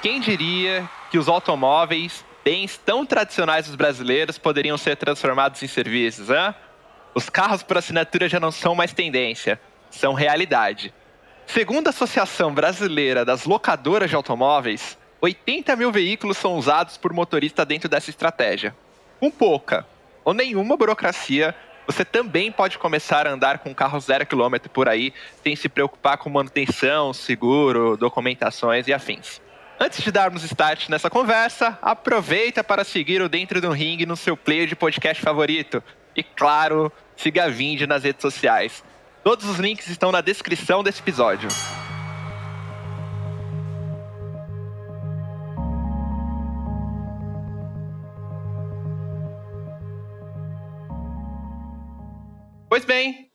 Quem diria que os automóveis, bens tão tradicionais dos brasileiros, poderiam ser transformados em serviços, hein? Os carros por assinatura já não são mais tendência, são realidade. Segundo a Associação Brasileira das Locadoras de Automóveis, 80 mil veículos são usados por motorista dentro dessa estratégia. Com pouca ou nenhuma burocracia, você também pode começar a andar com um carro zero quilômetro por aí, sem se preocupar com manutenção, seguro, documentações e afins. Antes de darmos start nessa conversa, aproveita para seguir o Dentro do Ring no seu player de podcast favorito. E claro, siga a Vind nas redes sociais. Todos os links estão na descrição desse episódio. Pois bem,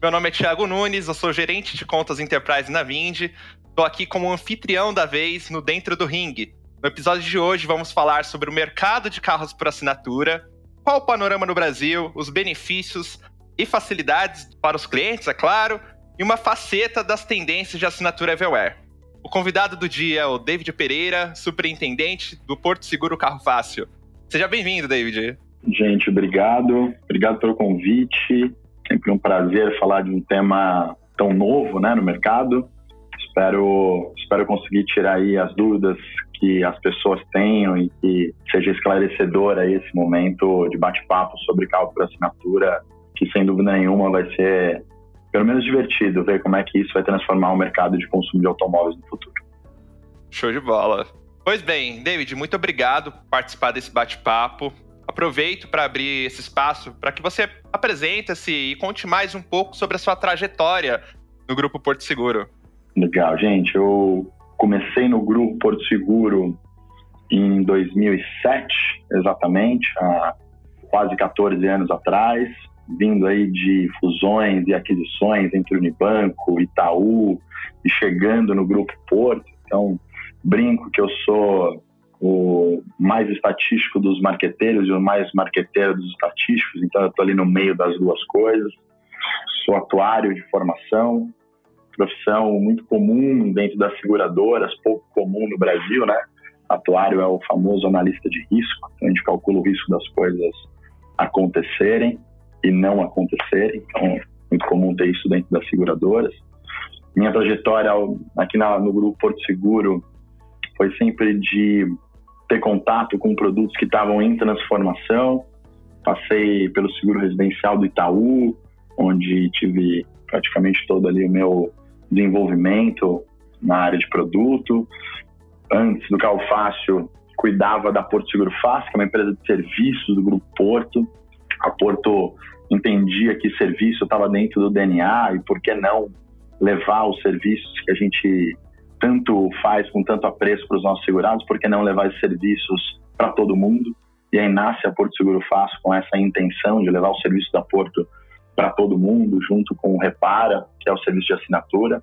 meu nome é Thiago Nunes, eu sou gerente de contas Enterprise na Vind Estou aqui como anfitrião da vez no Dentro do Ring. No episódio de hoje vamos falar sobre o mercado de carros por assinatura, qual o panorama no Brasil, os benefícios e facilidades para os clientes, é claro, e uma faceta das tendências de assinatura Everywhere. O convidado do dia é o David Pereira, superintendente do Porto Seguro Carro Fácil. Seja bem-vindo, David. Gente, obrigado. Obrigado pelo convite. Sempre um prazer falar de um tema tão novo né, no mercado. Espero, espero conseguir tirar aí as dúvidas que as pessoas tenham e que seja esclarecedor aí esse momento de bate-papo sobre carro por assinatura, que sem dúvida nenhuma vai ser pelo menos divertido ver como é que isso vai transformar o mercado de consumo de automóveis no futuro. Show de bola. Pois bem, David, muito obrigado por participar desse bate-papo. Aproveito para abrir esse espaço para que você apresente-se e conte mais um pouco sobre a sua trajetória no Grupo Porto Seguro. Legal, gente. Eu comecei no grupo Porto Seguro em 2007, exatamente, há quase 14 anos atrás, vindo aí de fusões e aquisições entre Unibanco, Itaú e chegando no grupo Porto. Então, brinco que eu sou o mais estatístico dos marqueteiros e o mais marqueteiro dos estatísticos, então eu estou ali no meio das duas coisas. Sou atuário de formação, profissão muito comum dentro das seguradoras, pouco comum no Brasil, né? Atuário é o famoso analista de risco, então a gente calcula o risco das coisas acontecerem e não acontecerem, então é muito comum ter isso dentro das seguradoras. Minha trajetória aqui na, no Grupo Porto Seguro foi sempre de ter contato com produtos que estavam em transformação. Passei pelo seguro residencial do Itaú, onde tive praticamente todo ali o meu desenvolvimento na área de produto. Antes do Carro Fácil, cuidava da Porto Seguro Fácil, que é uma empresa de serviços do Grupo Porto. A Porto entendia que serviço estava dentro do DNA e por que não levar os serviços que a gente tanto faz com tanto apreço para os nossos segurados, por que não levar esses serviços para todo mundo? E aí nasce a Porto Seguro Fácil com essa intenção de levar o serviço da Porto para todo mundo, junto com o Repara, que é o serviço de assinatura.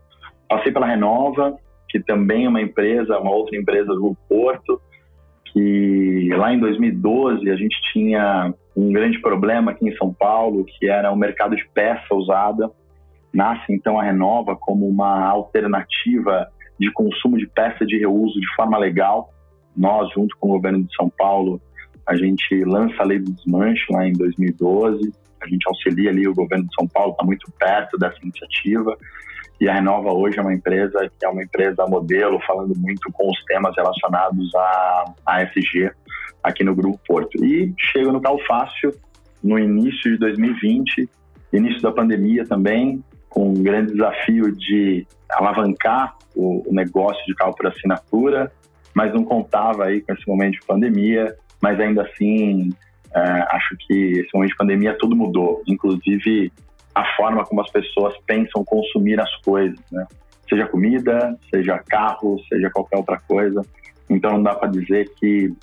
Passei pela Renova, que também é uma empresa, uma outra empresa do Porto, que lá em 2012 a gente tinha um grande problema aqui em São Paulo, que era o mercado de peça usada. Nasce então a Renova como uma alternativa de consumo de peça de reuso de forma legal. Nós, junto com o governo de São Paulo, a gente lança a lei do desmanche lá em 2012 a gente auxilia ali o governo de São Paulo, está muito perto dessa iniciativa. E a Renova hoje é uma empresa que é uma empresa modelo, falando muito com os temas relacionados à ASG aqui no Grupo Porto. E chega no Carro Fácil no início de 2020, início da pandemia também, com um grande desafio de alavancar o, o negócio de carro por assinatura, mas não contava aí com esse momento de pandemia, mas ainda assim é, acho que esse momento de pandemia tudo mudou, inclusive a forma como as pessoas pensam consumir as coisas, né? Seja comida, seja carro, seja qualquer outra coisa. Então não dá para dizer que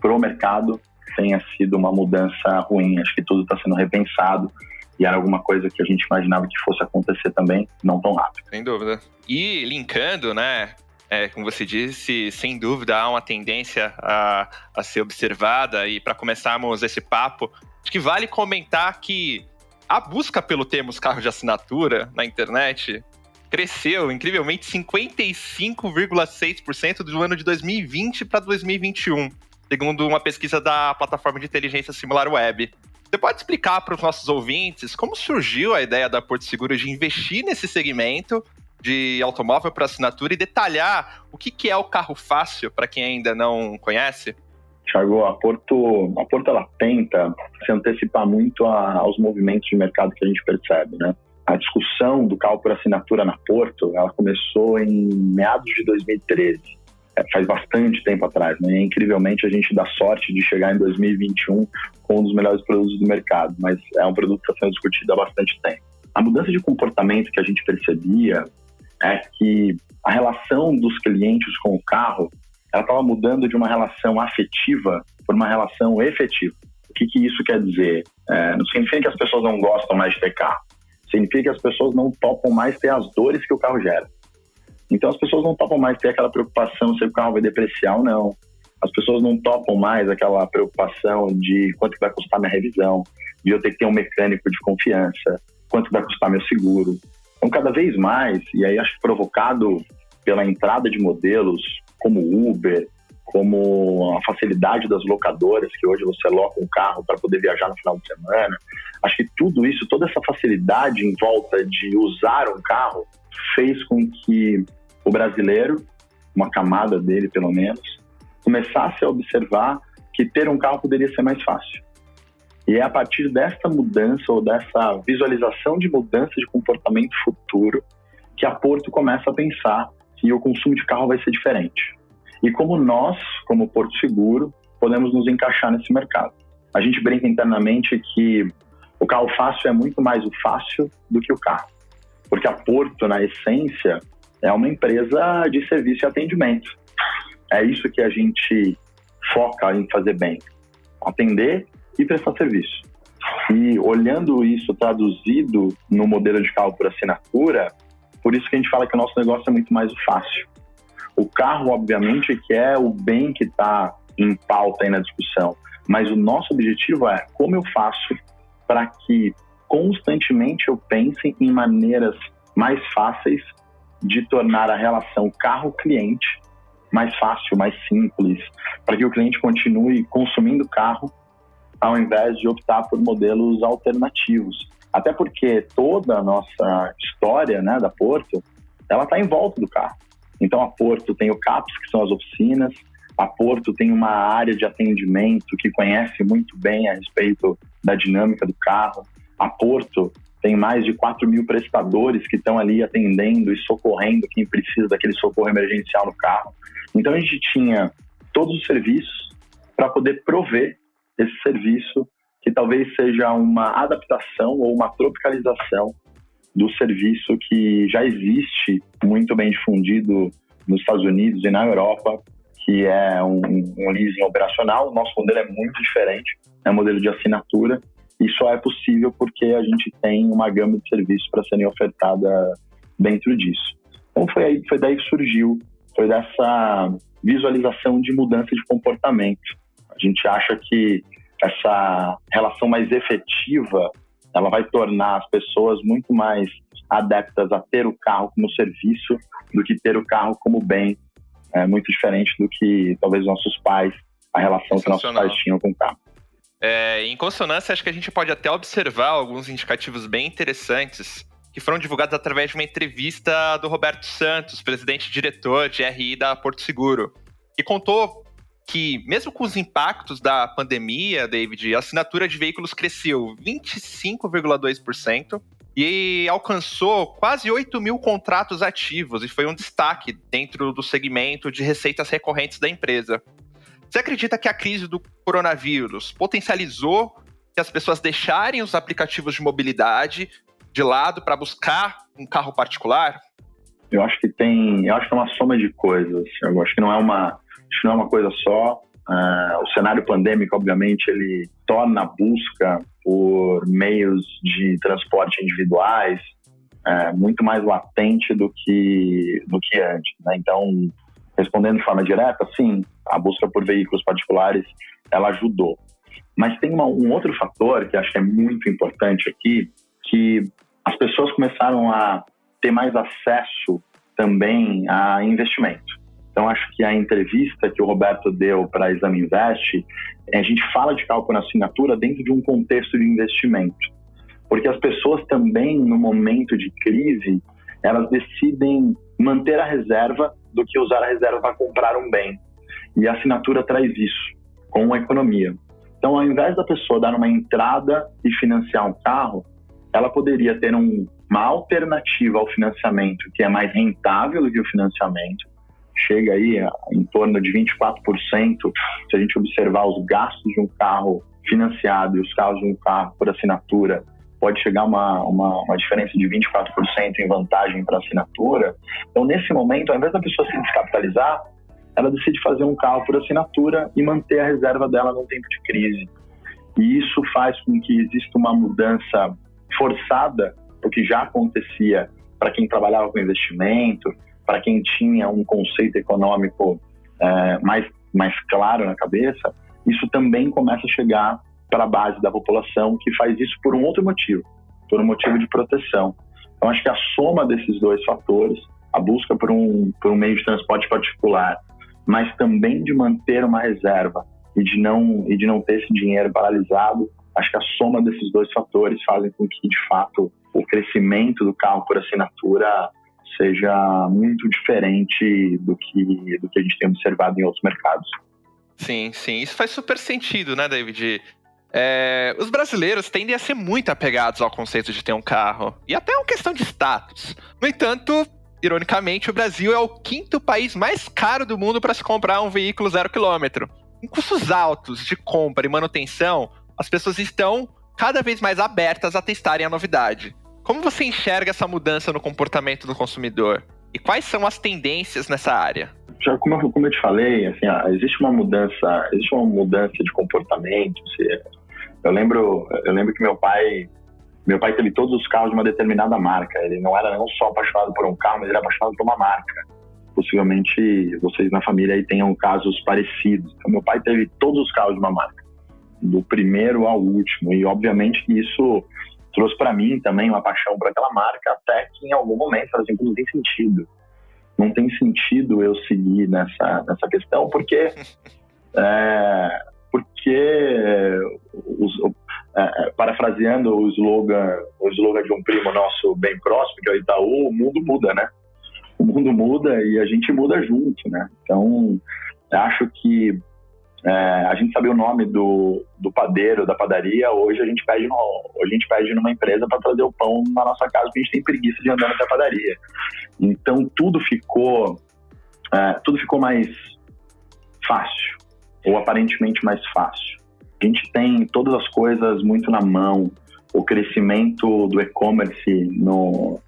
pro mercado tenha sido uma mudança ruim. Acho que tudo está sendo repensado e era alguma coisa que a gente imaginava que fosse acontecer também, não tão rápido. Sem dúvida. E linkando, né, é, como você disse, sem dúvida há uma tendência a, a ser observada. E para começarmos esse papo, acho que vale comentar que a busca pelo termo carro de assinatura na internet cresceu incrivelmente 55,6% do ano de 2020 para 2021, segundo uma pesquisa da plataforma de inteligência Simular Web. Você pode explicar para os nossos ouvintes como surgiu a ideia da Porto Seguro de investir nesse segmento de automóvel para assinatura e detalhar o que, que é o carro fácil para quem ainda não conhece? Thiago, a Porto, a Porto ela tenta se antecipar muito a, aos movimentos de mercado que a gente percebe, né? A discussão do carro por assinatura na Porto, ela começou em meados de 2013, é, faz bastante tempo atrás, né? E, incrivelmente a gente dá sorte de chegar em 2021 com um dos melhores produtos do mercado, mas é um produto que está sendo discutido há bastante tempo. A mudança de comportamento que a gente percebia é que a relação dos clientes com o carro ela estava mudando de uma relação afetiva para uma relação efetiva. O que, que isso quer dizer? É, não significa que as pessoas não gostam mais de ter carro. Significa que as pessoas não topam mais ter as dores que o carro gera. Então as pessoas não topam mais ter aquela preocupação se o carro vai depreciar ou não. As pessoas não topam mais aquela preocupação de quanto vai custar minha revisão, de eu ter que ter um mecânico de confiança, quanto vai custar meu seguro. Então, cada vez mais, e aí acho provocado pela entrada de modelos como Uber, como a facilidade das locadoras, que hoje você loca um carro para poder viajar no final de semana. Acho que tudo isso, toda essa facilidade em volta de usar um carro, fez com que o brasileiro, uma camada dele pelo menos, começasse a observar que ter um carro poderia ser mais fácil. E é a partir dessa mudança ou dessa visualização de mudança de comportamento futuro que a Porto começa a pensar que o consumo de carro vai ser diferente. E como nós, como Porto Seguro, podemos nos encaixar nesse mercado. A gente brinca internamente que o carro fácil é muito mais o fácil do que o carro. Porque a Porto, na essência, é uma empresa de serviço e atendimento. É isso que a gente foca em fazer bem: atender e prestar serviço. E olhando isso traduzido no modelo de carro por assinatura, por isso que a gente fala que o nosso negócio é muito mais fácil. O carro, obviamente, que é o bem que está em pauta aí na discussão, mas o nosso objetivo é como eu faço para que constantemente eu pense em maneiras mais fáceis de tornar a relação carro-cliente mais fácil, mais simples, para que o cliente continue consumindo carro ao invés de optar por modelos alternativos. Até porque toda a nossa história né, da Porto, ela está em volta do carro. Então a Porto tem o CAPS, que são as oficinas, a Porto tem uma área de atendimento que conhece muito bem a respeito da dinâmica do carro. A Porto tem mais de 4 mil prestadores que estão ali atendendo e socorrendo quem precisa daquele socorro emergencial no carro. Então a gente tinha todos os serviços para poder prover esse serviço que talvez seja uma adaptação ou uma tropicalização do serviço que já existe muito bem difundido nos Estados Unidos e na Europa, que é um, um leasing operacional. O nosso modelo é muito diferente, é um modelo de assinatura e só é possível porque a gente tem uma gama de serviços para serem ofertada dentro disso. Então foi aí, foi daí que surgiu, foi dessa visualização de mudança de comportamento. A gente acha que essa relação mais efetiva, ela vai tornar as pessoas muito mais adeptas a ter o carro como serviço do que ter o carro como bem. É muito diferente do que talvez nossos pais, a relação que nossos pais tinham com o carro. É, em consonância, acho que a gente pode até observar alguns indicativos bem interessantes que foram divulgados através de uma entrevista do Roberto Santos, presidente e diretor de RI da Porto Seguro, que contou que, mesmo com os impactos da pandemia, David, a assinatura de veículos cresceu 25,2% e alcançou quase 8 mil contratos ativos e foi um destaque dentro do segmento de receitas recorrentes da empresa. Você acredita que a crise do coronavírus potencializou que as pessoas deixarem os aplicativos de mobilidade de lado para buscar um carro particular? Eu acho que tem, eu acho que é uma soma de coisas. Eu acho que não é uma isso não é uma coisa só. Uh, o cenário pandêmico, obviamente, ele torna a busca por meios de transporte individuais uh, muito mais latente do que, do que antes. Né? Então, respondendo de forma direta, sim, a busca por veículos particulares ela ajudou. Mas tem uma, um outro fator que acho que é muito importante aqui, que as pessoas começaram a ter mais acesso também a investimento. Então, acho que a entrevista que o Roberto deu para a Exame Invest, a gente fala de cálculo na assinatura dentro de um contexto de investimento. Porque as pessoas também, no momento de crise, elas decidem manter a reserva do que usar a reserva para comprar um bem. E a assinatura traz isso, com a economia. Então, ao invés da pessoa dar uma entrada e financiar um carro, ela poderia ter um, uma alternativa ao financiamento que é mais rentável do que o financiamento, chega aí a, em torno de 24%, se a gente observar os gastos de um carro financiado e os carros de um carro por assinatura, pode chegar uma, uma, uma diferença de 24% em vantagem para assinatura. Então, nesse momento, ao invés da pessoa se descapitalizar, ela decide fazer um carro por assinatura e manter a reserva dela num tempo de crise. E isso faz com que exista uma mudança forçada, o que já acontecia para quem trabalhava com investimento, para quem tinha um conceito econômico é, mais, mais claro na cabeça, isso também começa a chegar para a base da população que faz isso por um outro motivo, por um motivo de proteção. Então, acho que a soma desses dois fatores, a busca por um, por um meio de transporte particular, mas também de manter uma reserva e de não, e de não ter esse dinheiro paralisado, acho que a soma desses dois fatores fazem com que, de fato, o crescimento do carro por assinatura seja muito diferente do que, do que a gente tem observado em outros mercados. Sim, sim. Isso faz super sentido, né, David? É, os brasileiros tendem a ser muito apegados ao conceito de ter um carro. E até é uma questão de status. No entanto, ironicamente, o Brasil é o quinto país mais caro do mundo para se comprar um veículo zero quilômetro. Com custos altos de compra e manutenção, as pessoas estão cada vez mais abertas a testarem a novidade. Como você enxerga essa mudança no comportamento do consumidor? E quais são as tendências nessa área? Já como eu, como eu te falei, assim, existe uma mudança, existe uma mudança de comportamento. Eu lembro, eu lembro que meu pai, meu pai teve todos os carros de uma determinada marca. Ele não era não só apaixonado por um carro, mas ele era apaixonado por uma marca. Possivelmente vocês na família aí tenham casos parecidos. Então, meu pai teve todos os carros de uma marca, do primeiro ao último. E obviamente que isso trouxe para mim também uma paixão por aquela marca, até que em algum momento falei assim, não tem sentido. Não tem sentido eu seguir nessa, nessa questão, porque, é, porque os, é, é, parafraseando o slogan, o slogan de um primo nosso bem próximo, que é o Itaú, o mundo muda, né? O mundo muda e a gente muda junto, né? Então, acho que é, a gente sabia o nome do, do padeiro, da padaria, hoje a gente pede, no, hoje a gente pede numa empresa para trazer o pão na nossa casa, porque a gente tem preguiça de andar até a padaria. Então tudo ficou, é, tudo ficou mais fácil, ou aparentemente mais fácil. A gente tem todas as coisas muito na mão. O crescimento do e-commerce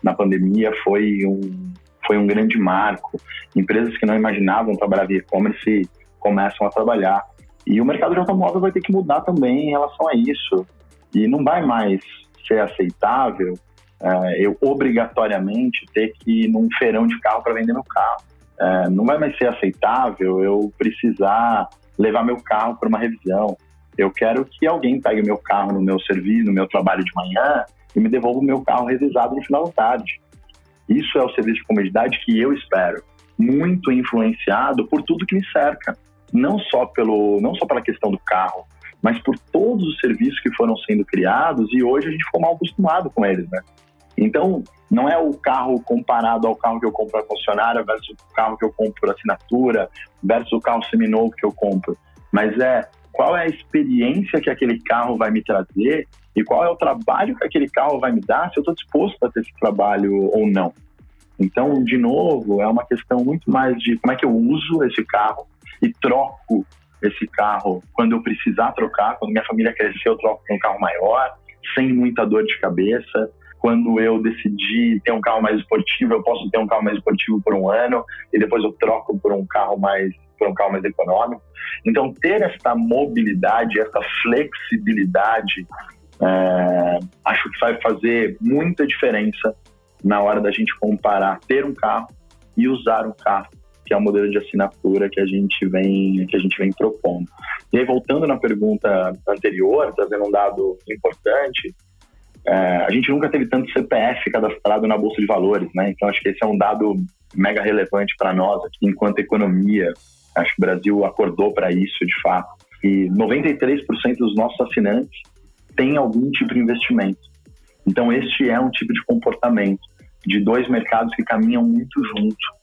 na pandemia foi um, foi um grande marco. Empresas que não imaginavam trabalhar via e-commerce começam a trabalhar. E o mercado de automóvel vai ter que mudar também em relação a isso. E não vai mais ser aceitável é, eu obrigatoriamente ter que ir num feirão de carro para vender meu carro. É, não vai mais ser aceitável eu precisar levar meu carro para uma revisão. Eu quero que alguém pegue meu carro no meu serviço, no meu trabalho de manhã e me devolva o meu carro revisado no final da tarde. Isso é o serviço de comodidade que eu espero, muito influenciado por tudo que me cerca não só pelo não só pela questão do carro, mas por todos os serviços que foram sendo criados e hoje a gente ficou mal acostumado com eles, né? Então, não é o carro comparado ao carro que eu compro a concessionária versus o carro que eu compro assinatura versus o carro seminovo que eu compro, mas é qual é a experiência que aquele carro vai me trazer e qual é o trabalho que aquele carro vai me dar se eu estou disposto a ter esse trabalho ou não. Então, de novo, é uma questão muito mais de como é que eu uso esse carro, e troco esse carro quando eu precisar trocar, quando minha família crescer, eu troco por um carro maior, sem muita dor de cabeça. Quando eu decidir ter um carro mais esportivo, eu posso ter um carro mais esportivo por um ano e depois eu troco por um carro mais por um carro mais econômico. Então, ter essa mobilidade, essa flexibilidade, é, acho que vai fazer muita diferença na hora da gente comparar ter um carro e usar um carro que é o modelo de assinatura que a gente vem que a gente vem propondo. E aí, voltando na pergunta anterior, trazendo um dado importante, é, a gente nunca teve tanto CPF cadastrado na Bolsa de Valores, né? Então acho que esse é um dado mega relevante para nós aqui, enquanto economia. Acho que o Brasil acordou para isso de fato. E 93% dos nossos assinantes têm algum tipo de investimento. Então este é um tipo de comportamento de dois mercados que caminham muito juntos.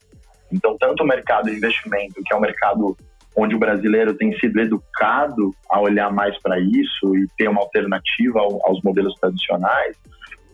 Então tanto o mercado de investimento, que é um mercado onde o brasileiro tem sido educado a olhar mais para isso e ter uma alternativa aos modelos tradicionais,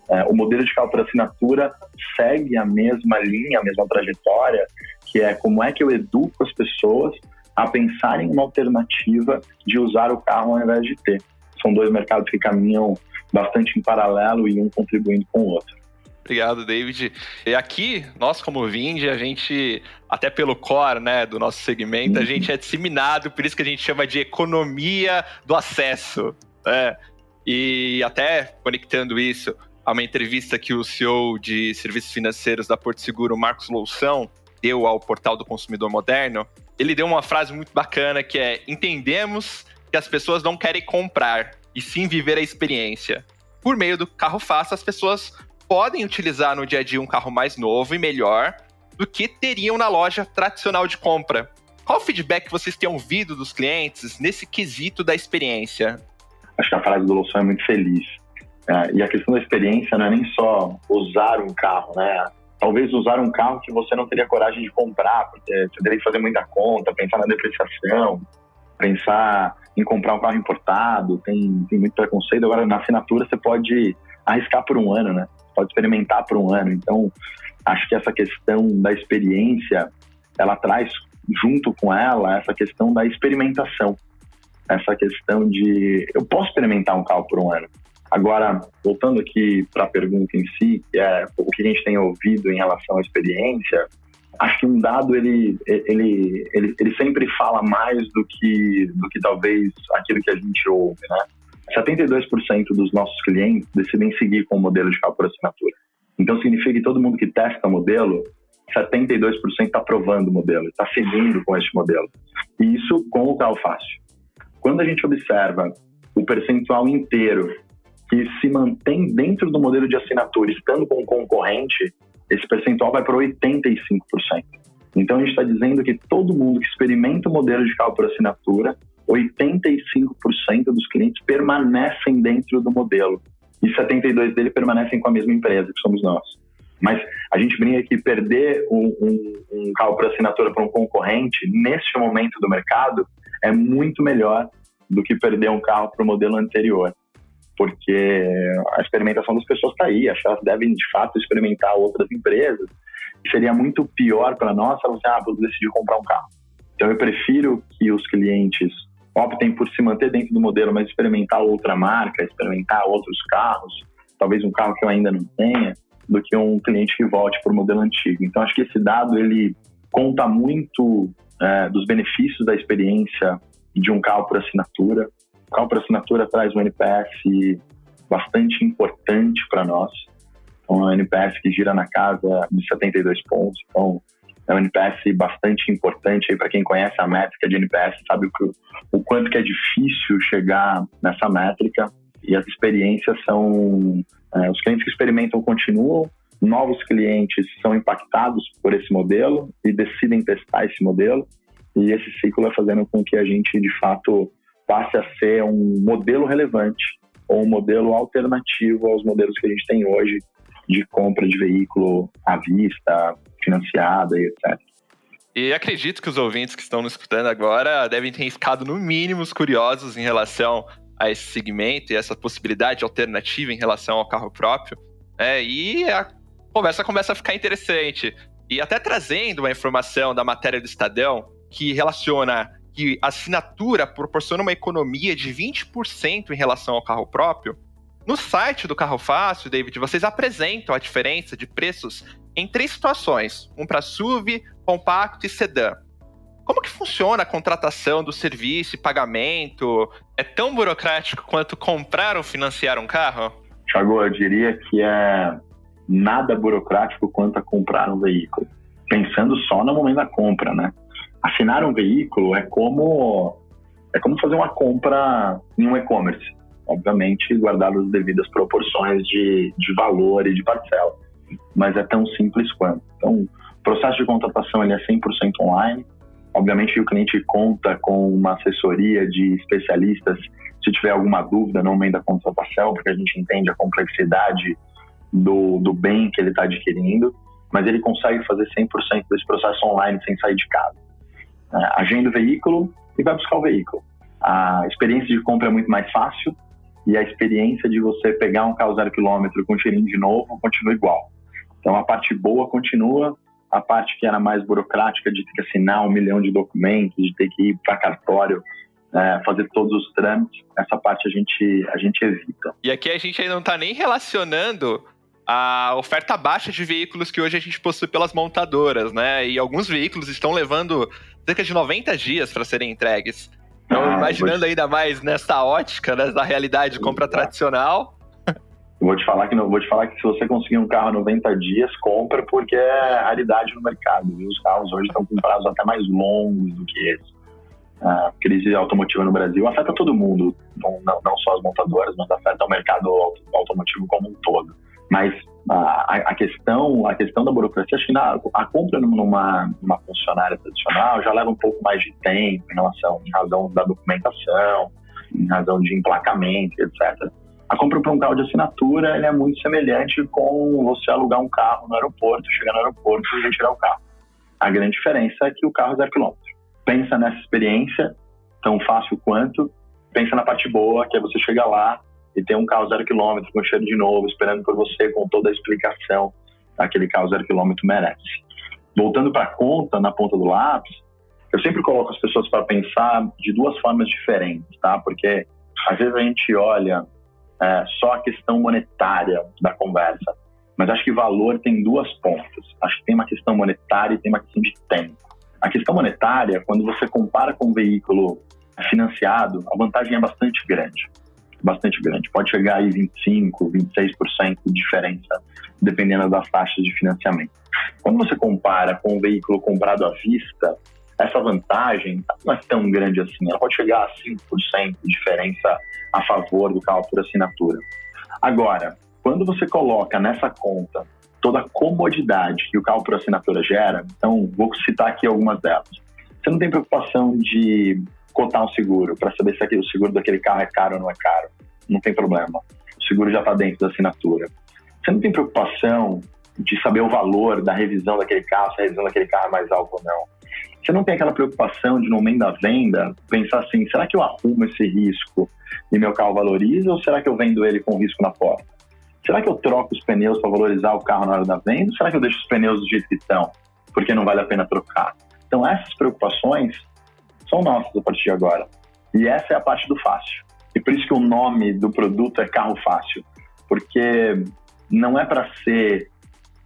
é, o modelo de carro por assinatura segue a mesma linha, a mesma trajetória, que é como é que eu educo as pessoas a pensarem em uma alternativa de usar o carro ao invés de ter. São dois mercados que caminham bastante em paralelo e um contribuindo com o outro. Obrigado, David. E aqui, nós como Vind, a gente, até pelo core né, do nosso segmento, a gente é disseminado, por isso que a gente chama de economia do acesso. Né? E até conectando isso a uma entrevista que o CEO de serviços financeiros da Porto Seguro, Marcos Loução, deu ao portal do Consumidor Moderno, ele deu uma frase muito bacana que é: entendemos que as pessoas não querem comprar, e sim viver a experiência. Por meio do carro fácil, as pessoas podem utilizar no dia a dia um carro mais novo e melhor do que teriam na loja tradicional de compra. Qual o feedback vocês têm ouvido dos clientes nesse quesito da experiência? Acho que a frase do Loução é muito feliz. É, e a questão da experiência não é nem só usar um carro, né? Talvez usar um carro que você não teria coragem de comprar, porque você teria que fazer muita conta, pensar na depreciação, pensar em comprar um carro importado, tem, tem muito preconceito. Agora, na assinatura, você pode arriscar por um ano, né? Pode experimentar por um ano. Então, acho que essa questão da experiência, ela traz junto com ela essa questão da experimentação, essa questão de eu posso experimentar um carro por um ano. Agora, voltando aqui para a pergunta em si, que é o que a gente tem ouvido em relação à experiência, acho que um dado ele, ele, ele, ele sempre fala mais do que, do que talvez aquilo que a gente ouve, né? 72% dos nossos clientes decidem seguir com o modelo de carro por assinatura. Então, significa que todo mundo que testa o modelo, 72% está aprovando o modelo, está seguindo com este modelo. E isso com o carro fácil. Quando a gente observa o percentual inteiro que se mantém dentro do modelo de assinatura, estando com o concorrente, esse percentual vai para 85%. Então, a gente está dizendo que todo mundo que experimenta o modelo de carro por assinatura 85% dos clientes permanecem dentro do modelo e 72% dele permanecem com a mesma empresa, que somos nós. Mas a gente brinca que perder um, um, um carro para assinatura para um concorrente, neste momento do mercado, é muito melhor do que perder um carro para o modelo anterior. Porque a experimentação das pessoas está aí, elas devem de fato experimentar outras empresas. Seria muito pior para nós se elas ah, vou decidir comprar um carro. Então eu prefiro que os clientes optem por se manter dentro do modelo, mas experimentar outra marca, experimentar outros carros, talvez um carro que eu ainda não tenha, do que um cliente que volte para o modelo antigo. Então, acho que esse dado ele conta muito é, dos benefícios da experiência de um carro por assinatura. O carro por assinatura traz um NPS bastante importante para nós. Um NPS que gira na casa de 72 pontos. Então, é um NPS bastante importante para quem conhece a métrica de NPS, sabe o, o quanto que é difícil chegar nessa métrica. E as experiências são é, os clientes que experimentam continuam, novos clientes são impactados por esse modelo e decidem testar esse modelo. E esse ciclo vai fazendo com que a gente de fato passe a ser um modelo relevante ou um modelo alternativo aos modelos que a gente tem hoje de compra de veículo à vista, financiada e etc. E acredito que os ouvintes que estão nos escutando agora devem ter ficado, no mínimo, curiosos em relação a esse segmento e essa possibilidade alternativa em relação ao carro próprio. É, e a conversa começa a ficar interessante. E até trazendo uma informação da matéria do Estadão que relaciona que a assinatura proporciona uma economia de 20% em relação ao carro próprio. No site do Carro Fácil, David, vocês apresentam a diferença de preços em três situações: um para SUV, compacto e sedã. Como que funciona a contratação do serviço e pagamento? É tão burocrático quanto comprar ou financiar um carro? Thiago, eu diria que é nada burocrático quanto a comprar um veículo. Pensando só no momento da compra, né? Assinar um veículo é como é como fazer uma compra em um e-commerce. Obviamente guardadas as devidas proporções de, de valor e de parcela. Mas é tão simples quanto. Então, o processo de contratação ele é 100% online. Obviamente, o cliente conta com uma assessoria de especialistas se tiver alguma dúvida no momento da contratação, porque a gente entende a complexidade do, do bem que ele está adquirindo, mas ele consegue fazer 100% desse processo online sem sair de casa. É, agenda o veículo e vai buscar o veículo. A experiência de compra é muito mais fácil e a experiência de você pegar um carro zero quilômetro com cheirinho de novo continua igual. Então a parte boa continua, a parte que era mais burocrática de ter que assinar um milhão de documentos, de ter que ir para cartório, é, fazer todos os trâmites, essa parte a gente, a gente evita. E aqui a gente ainda não está nem relacionando a oferta baixa de veículos que hoje a gente possui pelas montadoras, né? E alguns veículos estão levando cerca de 90 dias para serem entregues. Então, ah, imaginando ainda mais nessa ótica, né, da realidade de compra tradicional, Vou te falar que não, vou te falar que se você conseguir um carro 90 dias, compra porque é raridade no mercado. E os carros hoje estão com prazos até mais longos do que esse. A crise automotiva no Brasil afeta todo mundo, não, não, não só as montadoras, mas afeta o mercado automotivo como um todo. Mas a, a, questão, a questão da burocracia, a compra numa, numa funcionária tradicional já leva um pouco mais de tempo em relação, em razão da documentação, em razão de emplacamento, etc. A compra para um carro de assinatura ele é muito semelhante com você alugar um carro no aeroporto, chegar no aeroporto e retirar o carro. A grande diferença é que o carro é zero quilômetro. Pensa nessa experiência, tão fácil quanto, pensa na parte boa, que é você chegar lá e ter um carro zero quilômetro com cheiro de novo, esperando por você com toda a explicação que aquele carro zero quilômetro merece. Voltando para a conta, na ponta do lápis, eu sempre coloco as pessoas para pensar de duas formas diferentes, tá? Porque às vezes a gente olha é, só a questão monetária da conversa. Mas acho que valor tem duas pontas. Acho que tem uma questão monetária e tem uma questão de tempo. A questão monetária, quando você compara com um veículo financiado, a vantagem é bastante grande. Bastante grande. Pode chegar aí 25%, 26% de diferença, dependendo das taxas de financiamento. Quando você compara com um veículo comprado à vista, essa vantagem não é tão grande assim. Ela pode chegar a 5% de diferença a favor do carro por assinatura. Agora, quando você coloca nessa conta toda a comodidade que o carro por assinatura gera, então vou citar aqui algumas delas. Você não tem preocupação de cotar um seguro para saber se o seguro daquele carro é caro ou não é caro. Não tem problema. O seguro já está dentro da assinatura. Você não tem preocupação de saber o valor da revisão daquele carro, se a revisão daquele carro é mais alta ou não. Você não tem aquela preocupação de, no momento da venda, pensar assim: será que eu arrumo esse risco e meu carro valoriza ou será que eu vendo ele com risco na porta? Será que eu troco os pneus para valorizar o carro na hora da venda ou será que eu deixo os pneus do jeito que estão, porque não vale a pena trocar? Então, essas preocupações são nossas a partir de agora. E essa é a parte do fácil. E por isso que o nome do produto é carro fácil, porque não é para ser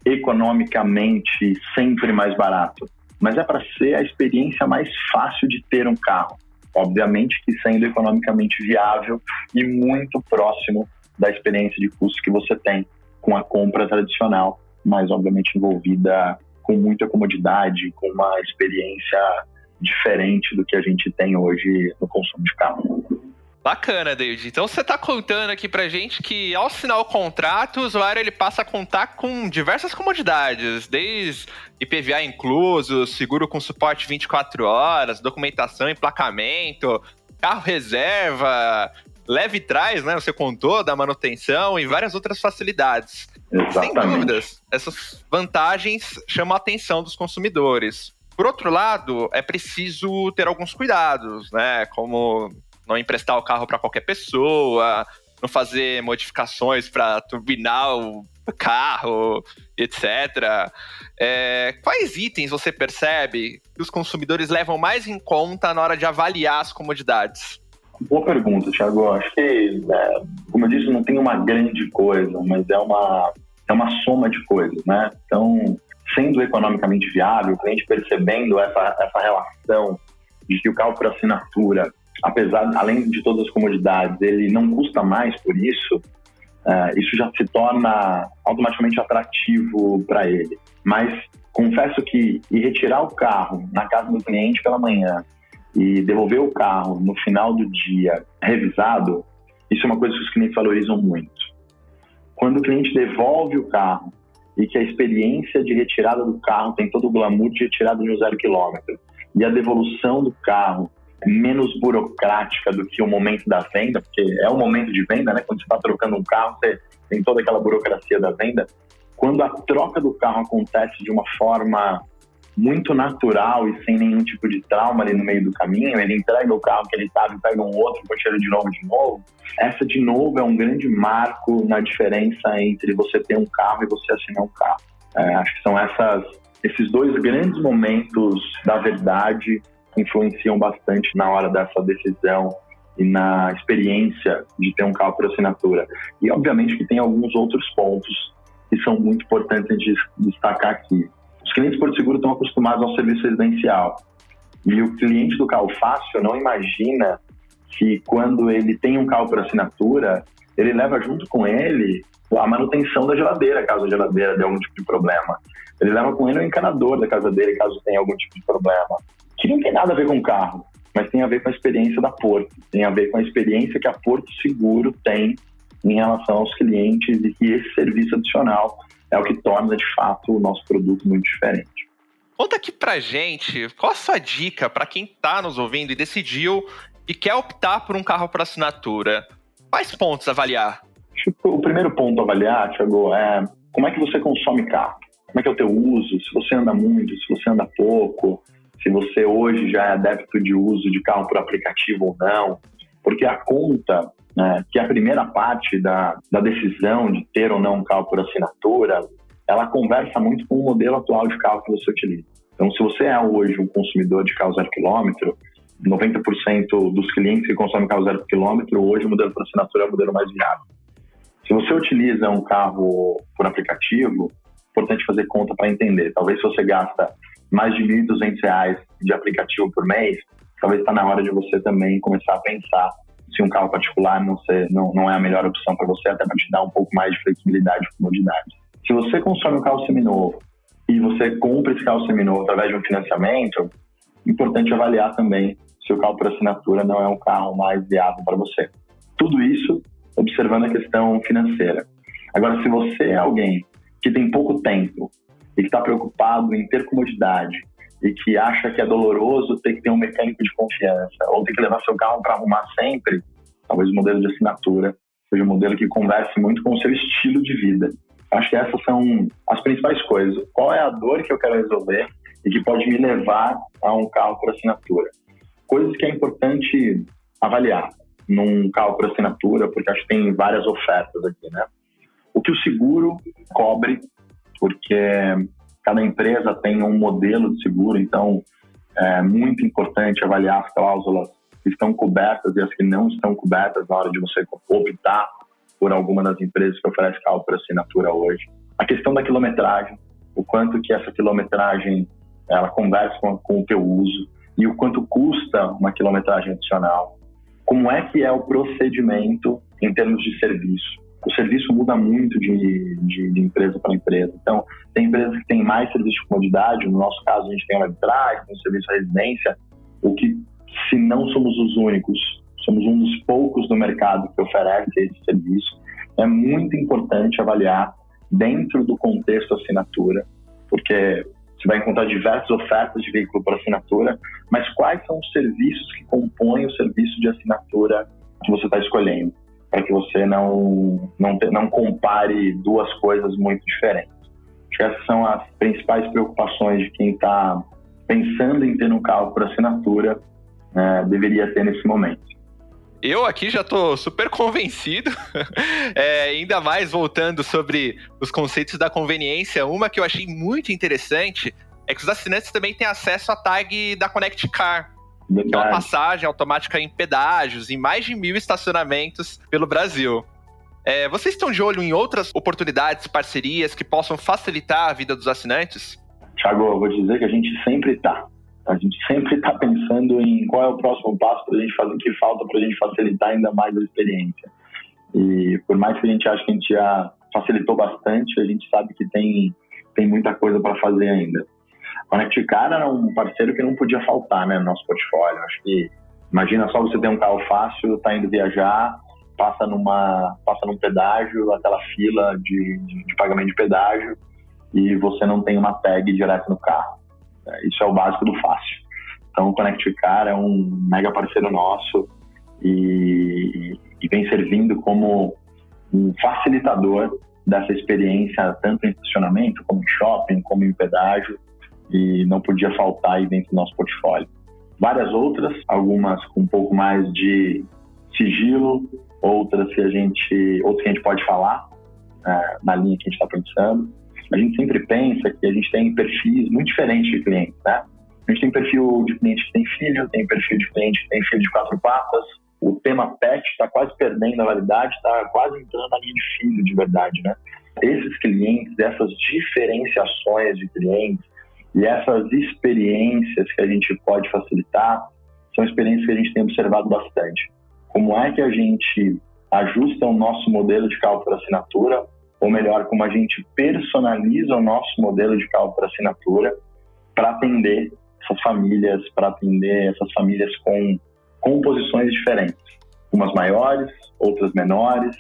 economicamente sempre mais barato mas é para ser a experiência mais fácil de ter um carro. Obviamente que sendo economicamente viável e muito próximo da experiência de custo que você tem com a compra tradicional, mas obviamente envolvida com muita comodidade, com uma experiência diferente do que a gente tem hoje no consumo de carro. Bacana, David. Então você está contando aqui pra gente que ao assinar o contrato, o usuário ele passa a contar com diversas comodidades, desde IPVA incluso, seguro com suporte 24 horas, documentação, emplacamento, carro reserva, leve trás, né? Você contou da manutenção e várias outras facilidades. Exatamente. Sem dúvidas, essas vantagens chamam a atenção dos consumidores. Por outro lado, é preciso ter alguns cuidados, né? Como não emprestar o carro para qualquer pessoa, não fazer modificações para turbinar o carro, etc. É, quais itens você percebe que os consumidores levam mais em conta na hora de avaliar as comodidades? Boa pergunta, Thiago. Acho que, é, como eu disse, não tem uma grande coisa, mas é uma, é uma soma de coisas, né? Então, sendo economicamente viável, o cliente percebendo essa, essa relação de que o carro por assinatura apesar, além de todas as comodidades, ele não custa mais por isso, uh, isso já se torna automaticamente atrativo para ele. Mas confesso que ir retirar o carro na casa do cliente pela manhã e devolver o carro no final do dia revisado, isso é uma coisa que os clientes valorizam muito. Quando o cliente devolve o carro e que a experiência de retirada do carro tem todo o glamour de retirada de um zero quilômetro e a devolução do carro é menos burocrática do que o momento da venda, porque é o momento de venda, né? Quando você está trocando um carro, você tem toda aquela burocracia da venda. Quando a troca do carro acontece de uma forma muito natural e sem nenhum tipo de trauma ali no meio do caminho, ele entrega o carro que ele estava e pega um outro, ele de novo, de novo. Essa, de novo, é um grande marco na diferença entre você ter um carro e você assinar um carro. É, acho que são essas, esses dois grandes momentos da verdade que influenciam bastante na hora dessa decisão e na experiência de ter um carro por assinatura. E, obviamente, que tem alguns outros pontos que são muito importantes de destacar aqui. Clientes Porto Seguro estão acostumados ao serviço residencial. E o cliente do carro fácil não imagina que quando ele tem um carro por assinatura, ele leva junto com ele a manutenção da geladeira, caso a geladeira dê algum tipo de problema. Ele leva com ele o encanador da casa dele, caso tenha algum tipo de problema. Que não tem nada a ver com o carro, mas tem a ver com a experiência da Porto. Tem a ver com a experiência que a Porto Seguro tem em relação aos clientes e que esse serviço adicional é o que torna, de fato, o nosso produto muito diferente. Conta aqui pra gente, qual a sua dica para quem está nos ouvindo e decidiu e quer optar por um carro por assinatura? Quais pontos avaliar? O primeiro ponto a avaliar, Thiago, é como é que você consome carro? Como é que é o teu uso? Se você anda muito, se você anda pouco, se você hoje já é adepto de uso de carro por aplicativo ou não. Porque a conta né, que a primeira parte da, da decisão de ter ou não um carro por assinatura, ela conversa muito com o modelo atual de carro que você utiliza. Então, se você é hoje um consumidor de carro zero quilômetro, 90% dos clientes que consomem carro zero quilômetro, hoje o modelo por assinatura é o modelo mais viável. Se você utiliza um carro por aplicativo, é importante fazer conta para entender. Talvez se você gasta mais de R$ 1.200 de aplicativo por mês, talvez está na hora de você também começar a pensar se um carro particular não, ser, não, não é a melhor opção para você, até para te dar um pouco mais de flexibilidade e comodidade. Se você consome um carro seminovo e você compra esse carro seminovo através de um financiamento, é importante avaliar também se o carro por assinatura não é um carro mais viável para você. Tudo isso observando a questão financeira. Agora, se você é alguém que tem pouco tempo e que está preocupado em ter comodidade e que acha que é doloroso ter que ter um mecânico de confiança ou ter que levar seu carro para arrumar sempre, talvez o modelo de assinatura seja um modelo que converse muito com o seu estilo de vida. Acho que essas são as principais coisas. Qual é a dor que eu quero resolver e que pode me levar a um carro por assinatura? Coisas que é importante avaliar num carro por assinatura, porque acho que tem várias ofertas aqui, né? O que o seguro cobre, porque cada empresa tem um modelo de seguro, então é muito importante avaliar as cláusulas que estão cobertas e as que não estão cobertas na hora de você optar por alguma das empresas que oferece carro por assinatura hoje. A questão da quilometragem, o quanto que essa quilometragem ela conversa com, com o teu uso e o quanto custa uma quilometragem adicional. Como é que é o procedimento em termos de serviço? O serviço muda muito de, de, de empresa para empresa. Então, tem empresas que têm mais serviço de comodidade, no nosso caso a gente tem a WebTrack, tem o serviço de residência, o que, se não somos os únicos, somos um dos poucos no mercado que oferece esse serviço, é muito importante avaliar dentro do contexto assinatura, porque você vai encontrar diversas ofertas de veículo por assinatura, mas quais são os serviços que compõem o serviço de assinatura que você está escolhendo? Para que você não, não, não compare duas coisas muito diferentes. Acho que essas são as principais preocupações de quem está pensando em ter um carro por assinatura, né, deveria ter nesse momento. Eu aqui já estou super convencido, é, ainda mais voltando sobre os conceitos da conveniência. Uma que eu achei muito interessante é que os assinantes também têm acesso à tag da Connect Car, Verdade. que é uma passagem automática em pedágios em mais de mil estacionamentos pelo Brasil. É, vocês estão de olho em outras oportunidades, parcerias que possam facilitar a vida dos assinantes? Tiago, eu vou dizer que a gente sempre está. A gente sempre está pensando em qual é o próximo passo para a gente fazer, o que falta para a gente facilitar ainda mais a experiência. E por mais que a gente ache que a gente já facilitou bastante, a gente sabe que tem, tem muita coisa para fazer ainda. Conecticar era um parceiro que não podia faltar né, no nosso portfólio. Acho que imagina só você ter um carro fácil, tá indo viajar passa numa passa num pedágio, aquela fila de, de, de pagamento de pedágio e você não tem uma tag direto no carro. É, isso é o básico do fácil. Então, o Connect Car é um mega parceiro nosso e, e vem servindo como um facilitador dessa experiência, tanto em estacionamento, como em shopping, como em pedágio, e não podia faltar aí dentro do nosso portfólio. Várias outras, algumas com um pouco mais de sigilo, outras que a gente, outras que a gente pode falar é, na linha que a gente está pensando. A gente sempre pensa que a gente tem perfis muito diferentes de clientes, né? A gente tem perfil de cliente que tem filho, tem perfil de cliente que tem filho de quatro patas. O tema pet está quase perdendo a validade, está quase entrando na linha de filho de verdade, né? Esses clientes, essas diferenciações de clientes e essas experiências que a gente pode facilitar são experiências que a gente tem observado bastante. Como é que a gente ajusta o nosso modelo de cálculo por assinatura, ou melhor, como a gente personaliza o nosso modelo de cálculo por assinatura para atender essas famílias, para atender essas famílias com composições diferentes. Umas maiores, outras menores,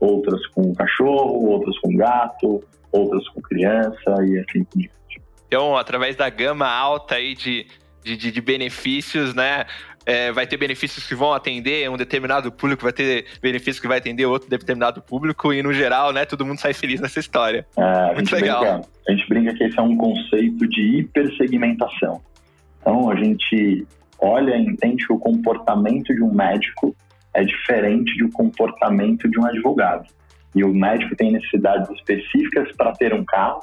outras com cachorro, outras com gato, outras com criança e assim por diante. Então, através da gama alta aí de, de, de benefícios, né? É, vai ter benefícios que vão atender um determinado público, vai ter benefícios que vai atender outro determinado público, e no geral, né, todo mundo sai feliz nessa história. É, Muito legal. Brinca, a gente brinca que esse é um conceito de hipersegmentação. Então, a gente olha e entende que o comportamento de um médico é diferente do comportamento de um advogado. E o médico tem necessidades específicas para ter um carro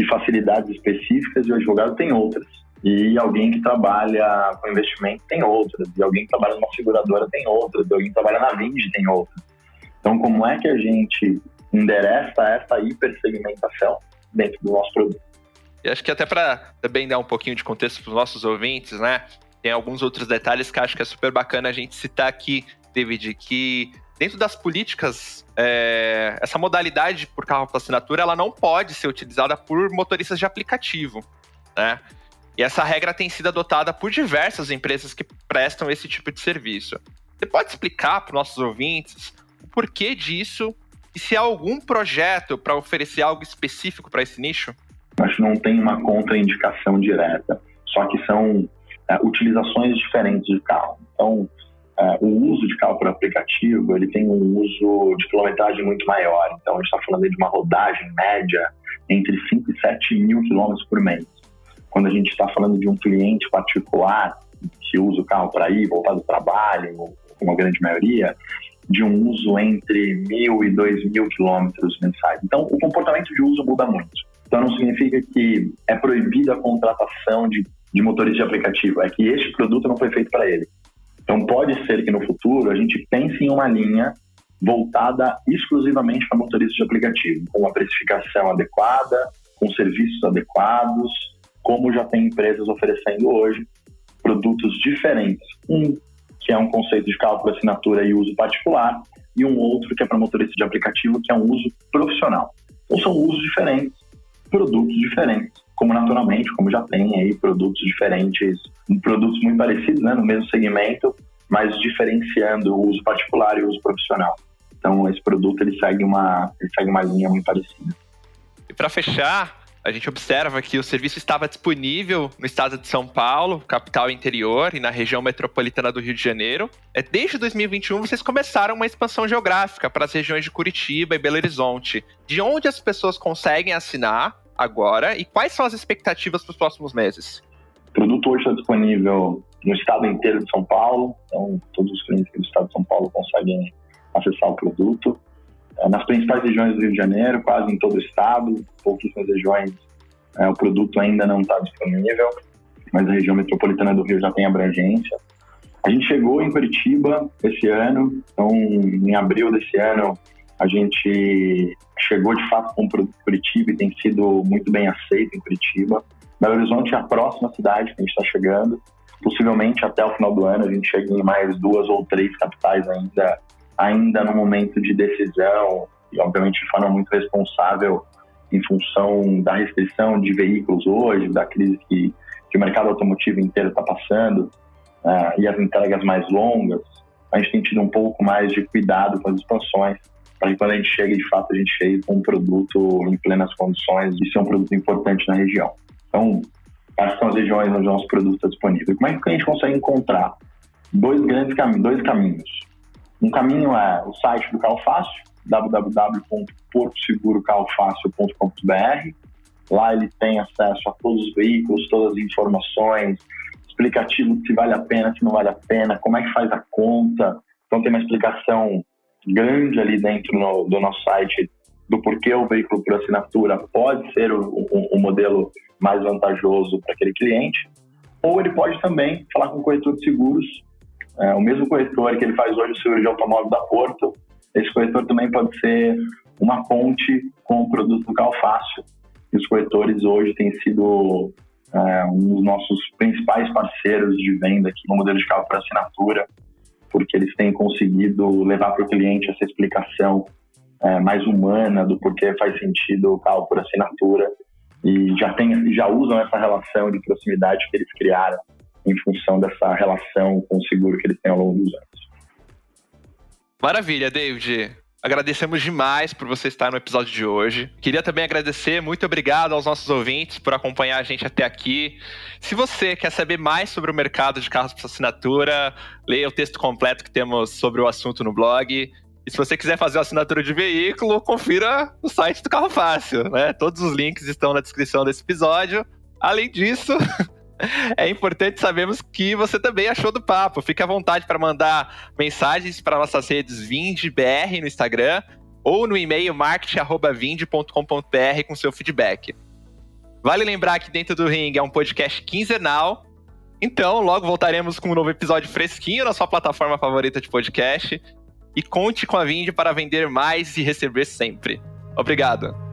e facilidades específicas e o advogado tem outras. E alguém que trabalha com investimento tem outras, e alguém que trabalha numa seguradora tem outras, e alguém que trabalha na Vind tem outras. Então, como é que a gente endereça essa hipersegmentação dentro do nosso produto? E acho que até para também dar um pouquinho de contexto para os nossos ouvintes, né? Tem alguns outros detalhes que acho que é super bacana a gente citar aqui, David, que dentro das políticas, é, essa modalidade por carro por assinatura, ela não pode ser utilizada por motoristas de aplicativo, né? E essa regra tem sido adotada por diversas empresas que prestam esse tipo de serviço. Você pode explicar para os nossos ouvintes o porquê disso e se há algum projeto para oferecer algo específico para esse nicho? Acho que não tem uma contraindicação direta, só que são é, utilizações diferentes de carro. Então, é, o uso de carro por aplicativo ele tem um uso de quilometragem muito maior. Então, a gente está falando de uma rodagem média entre 5 e 7 mil quilômetros por mês. Quando a gente está falando de um cliente particular que usa o carro para ir, voltar do trabalho, como a grande maioria, de um uso entre mil e dois mil quilômetros mensais. Então, o comportamento de uso muda muito. Então não significa que é proibida a contratação de, de motores de aplicativo, é que este produto não foi feito para ele. Então pode ser que no futuro a gente pense em uma linha voltada exclusivamente para motoristas de aplicativo, com uma precificação adequada, com serviços adequados, como já tem empresas oferecendo hoje produtos diferentes. Um que é um conceito de cálculo, assinatura e uso particular, e um outro que é para motorista de aplicativo, que é um uso profissional. Então são usos diferentes, produtos diferentes, como naturalmente, como já tem aí produtos diferentes, produtos muito parecidos, né, no mesmo segmento, mas diferenciando o uso particular e o uso profissional. Então esse produto ele segue uma, ele segue uma linha muito parecida. E para fechar, a gente observa que o serviço estava disponível no estado de São Paulo, capital interior e na região metropolitana do Rio de Janeiro. É, desde 2021, vocês começaram uma expansão geográfica para as regiões de Curitiba e Belo Horizonte. De onde as pessoas conseguem assinar agora e quais são as expectativas para os próximos meses? O produto hoje está disponível no estado inteiro de São Paulo, então todos os clientes do estado de São Paulo conseguem acessar o produto. É, nas principais regiões do Rio de Janeiro, quase em todo o estado, pouquíssimas regiões é, o produto ainda não está disponível, mas a região metropolitana do Rio já tem abrangência. A gente chegou em Curitiba esse ano, então em abril desse ano a gente chegou de fato com produto Curitiba e tem sido muito bem aceito em Curitiba. Belo Horizonte é a próxima cidade que a gente está chegando. Possivelmente até o final do ano a gente chegue em mais duas ou três capitais ainda ainda no momento de decisão e, obviamente, de forma muito responsável em função da restrição de veículos hoje, da crise que, que o mercado automotivo inteiro está passando uh, e as entregas mais longas. a gente tem tido um pouco mais de cuidado com as expansões, que quando a gente chega, de fato, a gente chegue com um produto em plenas condições e ser um produto importante na região. Então, essas são as regiões onde o nosso produto está disponível. Como é que a gente consegue encontrar dois grandes caminhos, dois caminhos? Um caminho é o site do Calfácil, www.portosegurocalfácil.com.br. Lá ele tem acesso a todos os veículos, todas as informações, explicativo se vale a pena, se não vale a pena, como é que faz a conta. Então tem uma explicação grande ali dentro no, do nosso site do porquê o veículo por assinatura pode ser o, o, o modelo mais vantajoso para aquele cliente. Ou ele pode também falar com o corretor de seguros, é, o mesmo corretor que ele faz hoje o seguro de automóvel da Porto, esse corretor também pode ser uma ponte com o produto do Cal Fácil. E os corretores hoje têm sido é, um dos nossos principais parceiros de venda aqui no modelo de carro por assinatura, porque eles têm conseguido levar para o cliente essa explicação é, mais humana do porquê faz sentido o carro por assinatura e já, tem, já usam essa relação de proximidade que eles criaram em função dessa relação com o seguro que eles têm ao longo dos anos. Maravilha, David. Agradecemos demais por você estar no episódio de hoje. Queria também agradecer, muito obrigado aos nossos ouvintes por acompanhar a gente até aqui. Se você quer saber mais sobre o mercado de carros por assinatura, leia o texto completo que temos sobre o assunto no blog. E se você quiser fazer a assinatura de veículo, confira o site do Carro Fácil, né? Todos os links estão na descrição desse episódio. Além disso, é importante sabermos que você também achou do papo. Fique à vontade para mandar mensagens para nossas redes VindBR no Instagram ou no e-mail marketing.vind.com.br com seu feedback. Vale lembrar que Dentro do Ring é um podcast quinzenal, então logo voltaremos com um novo episódio fresquinho na sua plataforma favorita de podcast. E conte com a Vind para vender mais e receber sempre. Obrigado.